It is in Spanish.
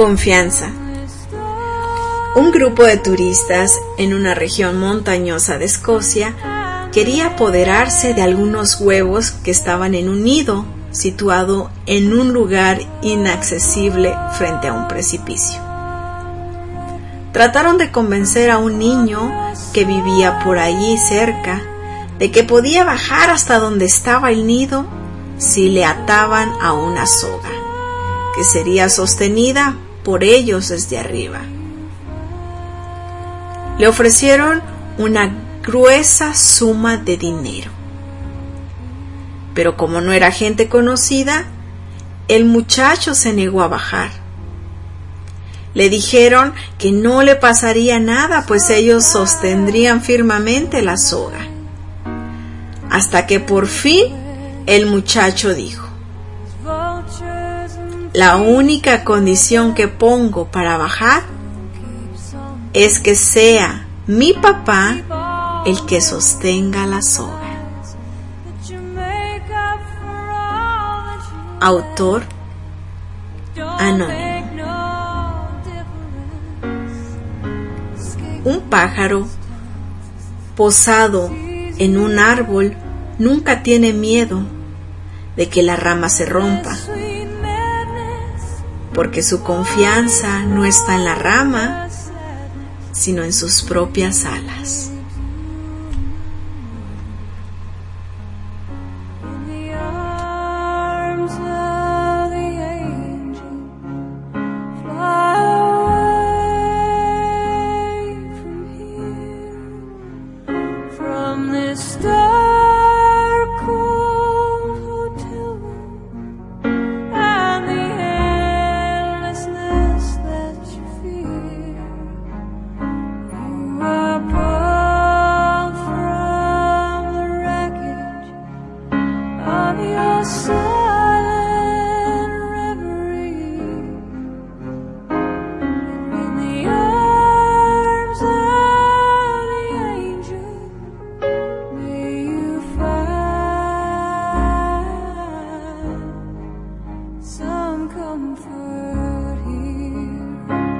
Confianza. Un grupo de turistas en una región montañosa de Escocia quería apoderarse de algunos huevos que estaban en un nido situado en un lugar inaccesible frente a un precipicio. Trataron de convencer a un niño que vivía por allí cerca de que podía bajar hasta donde estaba el nido si le ataban a una soga, que sería sostenida por ellos desde arriba. Le ofrecieron una gruesa suma de dinero. Pero como no era gente conocida, el muchacho se negó a bajar. Le dijeron que no le pasaría nada, pues ellos sostendrían firmemente la soga. Hasta que por fin el muchacho dijo, la única condición que pongo para bajar es que sea mi papá el que sostenga la soga. Autor Anónimo. Un pájaro posado en un árbol nunca tiene miedo de que la rama se rompa, porque su confianza no está en la rama, sino en sus propias alas. From this dark,